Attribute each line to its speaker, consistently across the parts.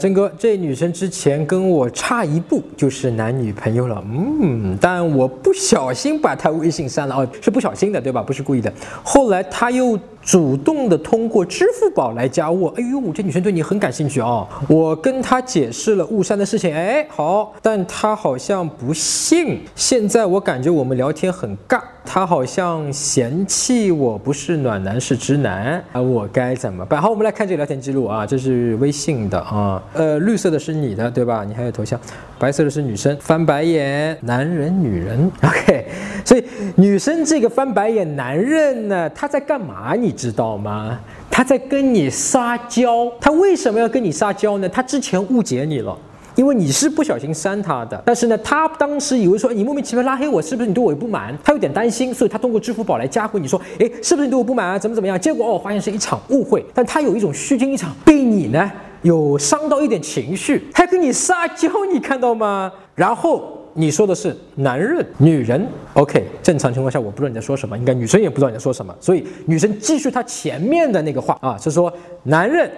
Speaker 1: 曾哥，这女生之前跟我差一步就是男女朋友了，嗯，但我不小心把她微信删了，哦，是不小心的，对吧？不是故意的。后来她又主动的通过支付宝来加我，哎呦，这女生对你很感兴趣啊！我跟她解释了误删的事情，哎，好，但她好像不信。现在我感觉我们聊天很尬，她好像嫌弃我不是暖男是直男啊，我该怎么办？好，我们来看这个聊天记录啊，这是微信的啊。呃，绿色的是你的，对吧？你还有头像，白色的是女生翻白眼，男人、女人，OK。所以女生这个翻白眼，男人呢，他在干嘛？你你知道吗？他在跟你撒娇。他为什么要跟你撒娇呢？他之前误解你了，因为你是不小心删他的。但是呢，他当时以为说你莫名其妙拉黑我，是不是你对我不满？他有点担心，所以他通过支付宝来加回你说，哎，是不是你对我不满啊？怎么怎么样？结果哦，发现是一场误会。但他有一种虚惊一场，被你呢。有伤到一点情绪，还跟你撒娇，你看到吗？然后你说的是男人、女人，OK，正常情况下我不知道你在说什么，应该女生也不知道你在说什么，所以女生继续她前面的那个话啊，是说男人。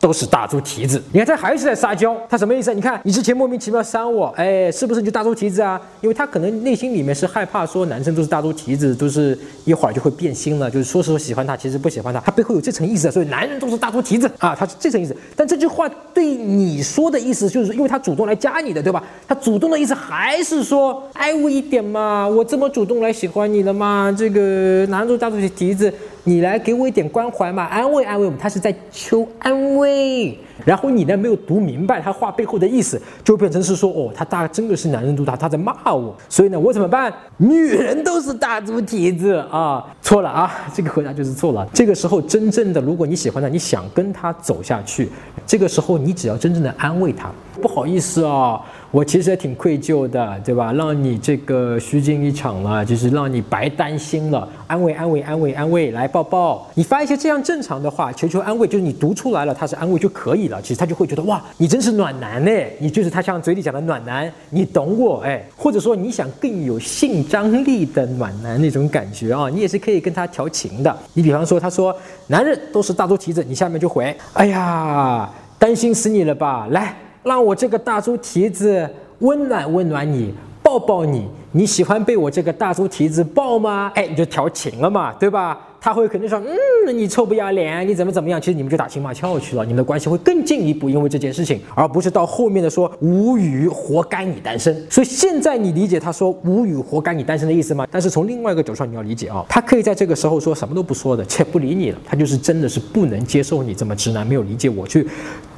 Speaker 1: 都是大猪蹄子，你看他还是在撒娇，他什么意思？你看你之前莫名其妙删我，哎，是不是你就大猪蹄子啊？因为他可能内心里面是害怕说男生都是大猪蹄子，都是一会儿就会变心了，就是说是说喜欢他，其实不喜欢他，他背后有这层意思，所以男人都是大猪蹄子啊，他是这层意思。但这句话对你说的意思，就是因为他主动来加你的，对吧？他主动的意思还是说爱 我一点嘛，我这么主动来喜欢你了嘛，这个男人都大猪蹄子。你来给我一点关怀嘛，安慰安慰我们，他是在求安慰。然后你呢没有读明白他话背后的意思，就变成是说哦，他大真的是男人都他他在骂我，所以呢我怎么办？女人都是大猪蹄子啊，错了啊，这个回答就是错了。这个时候真正的，如果你喜欢他，你想跟他走下去，这个时候你只要真正的安慰他，不好意思啊。我其实也挺愧疚的，对吧？让你这个虚惊一场了，就是让你白担心了。安慰，安慰，安慰，安慰，来抱抱。你发一些这样正常的话，求求安慰，就是你读出来了，他是安慰就可以了。其实他就会觉得哇，你真是暖男呢，你就是他像嘴里讲的暖男，你懂我哎。或者说你想更有性张力的暖男那种感觉啊，你也是可以跟他调情的。你比方说，他说男人都是大猪蹄子，你下面就回，哎呀，担心死你了吧，来。让我这个大猪蹄子温暖温暖你，抱抱你，你喜欢被我这个大猪蹄子抱吗？哎，你就调情了嘛，对吧？他会肯定说，嗯，你臭不要脸，你怎么怎么样？其实你们就打情骂俏去了，你们的关系会更进一步，因为这件事情，而不是到后面的说无语，活该你单身。所以现在你理解他说无语，活该你单身的意思吗？但是从另外一个角度上你要理解啊，他可以在这个时候说什么都不说的，且不理你了，他就是真的是不能接受你这么直男，没有理解我去。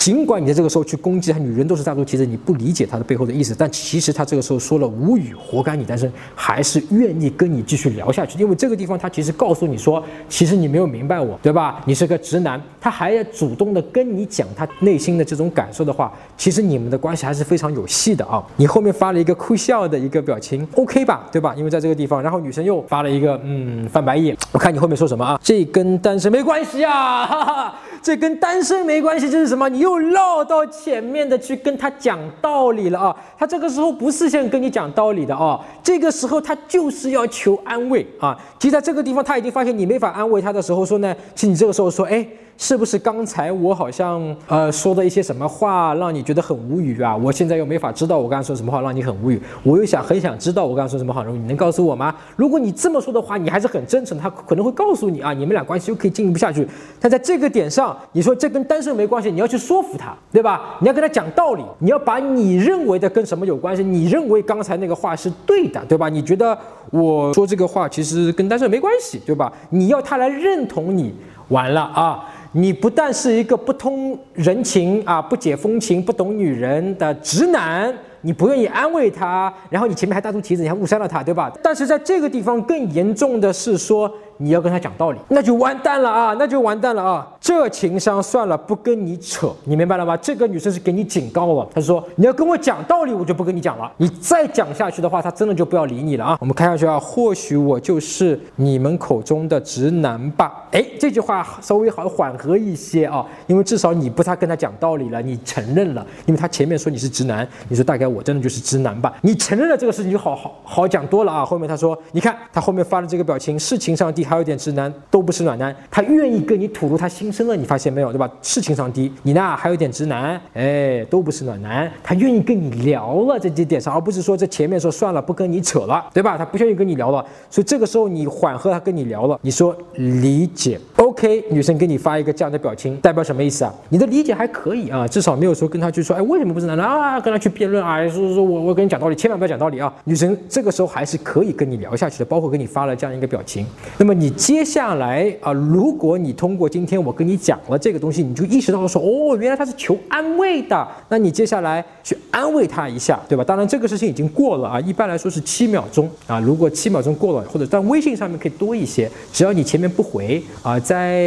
Speaker 1: 尽管你在这个时候去攻击他，女人都是大猪蹄子，你不理解他的背后的意思，但其实他这个时候说了无语，活该你单身，还是愿意跟你继续聊下去，因为这个地方他其实告诉你说。其实你没有明白我，对吧？你是个直男，他还要主动的跟你讲他内心的这种感受的话，其实你们的关系还是非常有戏的啊！你后面发了一个哭笑的一个表情，OK 吧？对吧？因为在这个地方，然后女生又发了一个嗯翻白眼，我看你后面说什么啊？这跟单身没关系啊！哈哈，这跟单身没关系，这是什么？你又又绕到前面的去跟他讲道理了啊！他这个时候不是想跟你讲道理的啊，这个时候他就是要求安慰啊！其实在这个地方他已经发现你没法安慰他的时候说呢，其实你这个时候说，哎。是不是刚才我好像呃说的一些什么话让你觉得很无语啊？我现在又没法知道我刚才说什么话让你很无语，我又想很想知道我刚才说什么话，你能告诉我吗？如果你这么说的话，你还是很真诚，他可能会告诉你啊，你们俩关系又可以进一步下去。但在这个点上，你说这跟单身没关系，你要去说说服他，对吧？你要跟他讲道理，你要把你认为的跟什么有关系？你认为刚才那个话是对的，对吧？你觉得我说这个话其实跟单身没关系，对吧？你要他来认同你，完了啊！你不但是一个不通人情啊、不解风情、不懂女人的直男。你不愿意安慰他，然后你前面还大出蹄子，你还误删了他，对吧？但是在这个地方更严重的是说，你要跟他讲道理，那就完蛋了啊，那就完蛋了啊！这情商算了，不跟你扯，你明白了吗？这个女生是给你警告了，她说你要跟我讲道理，我就不跟你讲了。你再讲下去的话，她真的就不要理你了啊！我们看下去啊，或许我就是你们口中的直男吧？哎，这句话稍微好缓和一些啊，因为至少你不太跟他讲道理了，你承认了，因为他前面说你是直男，你说大概。我真的就是直男吧？你承认了这个事情就好好好讲多了啊。后面他说，你看他后面发的这个表情是情商低，还有点直男，都不是暖男。他愿意跟你吐露他心声了，你发现没有，对吧？是情商低，你那还有点直男，哎，都不是暖男。他愿意跟你聊了这几点上，而不是说这前面说算了不跟你扯了，对吧？他不愿意跟你聊了，所以这个时候你缓和他跟你聊了，你说理解，OK？女生给你发一个这样的表情，代表什么意思啊？你的理解还可以啊，至少没有说跟他去说，哎，为什么不是男的啊？跟他去辩论啊，说说我我跟你讲道理，千万不要讲道理啊！女生这个时候还是可以跟你聊下去的，包括给你发了这样一个表情。那么你接下来啊，如果你通过今天我跟你讲了这个东西，你就意识到了说，哦，原来他是求安慰的，那你接下来去安慰他一下，对吧？当然这个事情已经过了啊，一般来说是七秒钟啊，如果七秒钟过了，或者在微信上面可以多一些，只要你前面不回啊，在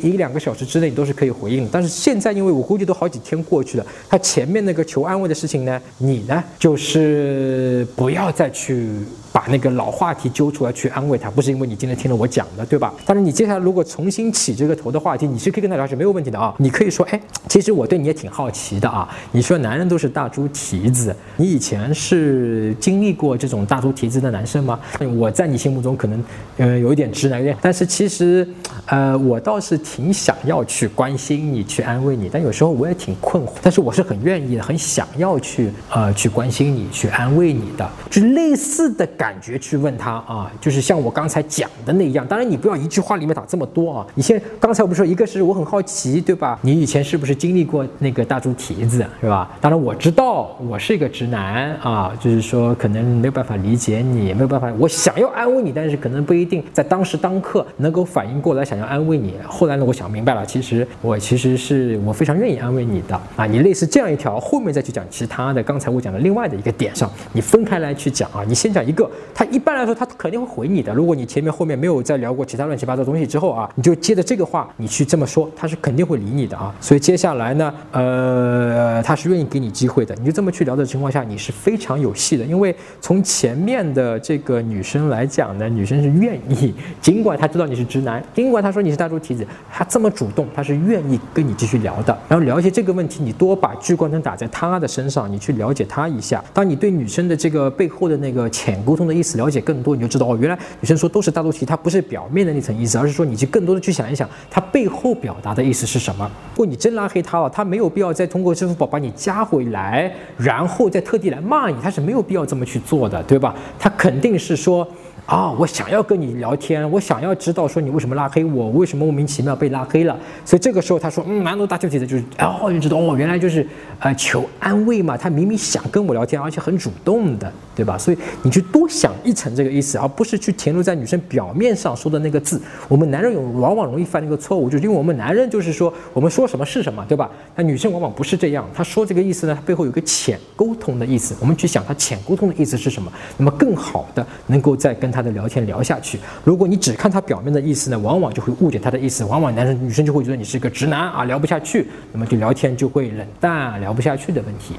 Speaker 1: 一两个小时之内你都是可以回应。但是现在因为我估计都好几天过去了，他前面那个求安慰的事情呢，你呢就是不要再去。把那个老话题揪出来去安慰他，不是因为你今天听了我讲的，对吧？但是你接下来如果重新起这个头的话题，你是可以跟他聊是没有问题的啊。你可以说，哎，其实我对你也挺好奇的啊。你说男人都是大猪蹄子，你以前是经历过这种大猪蹄子的男生吗？我在你心目中可能，呃，有一点直男一点，但是其实，呃，我倒是挺想要去关心你，去安慰你。但有时候我也挺困惑，但是我是很愿意，很想要去，呃，去关心你，去安慰你的，就类似的。感觉去问他啊，就是像我刚才讲的那一样。当然，你不要一句话里面打这么多啊。你先，刚才我们说一个是我很好奇，对吧？你以前是不是经历过那个大猪蹄子，是吧？当然我知道我是一个直男啊，就是说可能没有办法理解你，没有办法，我想要安慰你，但是可能不一定在当时当刻能够反应过来想要安慰你。后来呢，我想明白了，其实我其实是我非常愿意安慰你的啊。你类似这样一条，后面再去讲其他的。刚才我讲的另外的一个点上，你分开来去讲啊。你先讲一个。他一般来说，他肯定会回你的。如果你前面后面没有再聊过其他乱七八糟东西之后啊，你就接着这个话，你去这么说，他是肯定会理你的啊。所以接下来呢，呃，他是愿意给你机会的。你就这么去聊的情况下，你是非常有戏的。因为从前面的这个女生来讲呢，女生是愿意，尽管她知道你是直男，尽管她说你是大猪蹄子，她这么主动，她是愿意跟你继续聊的。然后聊一些这个问题，你多把聚光灯打在她的身上，你去了解她一下。当你对女生的这个背后的那个浅沟通。的意思了解更多，你就知道哦，原来女生说都是大猪蹄，她不是表面的那层意思，而是说你去更多的去想一想，它背后表达的意思是什么。如果你真拉黑他了，他没有必要再通过支付宝把你加回来，然后再特地来骂你，他是没有必要这么去做的，对吧？他肯定是说。啊，我想要跟你聊天，我想要知道说你为什么拉黑我，为什么莫名其妙被拉黑了。所以这个时候他说，嗯，蛮多大舅子的就是，哦，就知道哦，原来就是，呃，求安慰嘛。他明明想跟我聊天，而且很主动的，对吧？所以你去多想一层这个意思，而不是去停留在女生表面上说的那个字。我们男人有往往容易犯那个错误，就是因为我们男人就是说我们说什么是什么，对吧？那女生往往不是这样，她说这个意思呢，她背后有个浅沟通的意思。我们去想她浅沟通的意思是什么，那么更好的能够在跟她。他的聊天聊下去，如果你只看他表面的意思呢，往往就会误解他的意思，往往男生女生就会觉得你是个直男啊，聊不下去，那么就聊天就会冷淡，聊不下去的问题。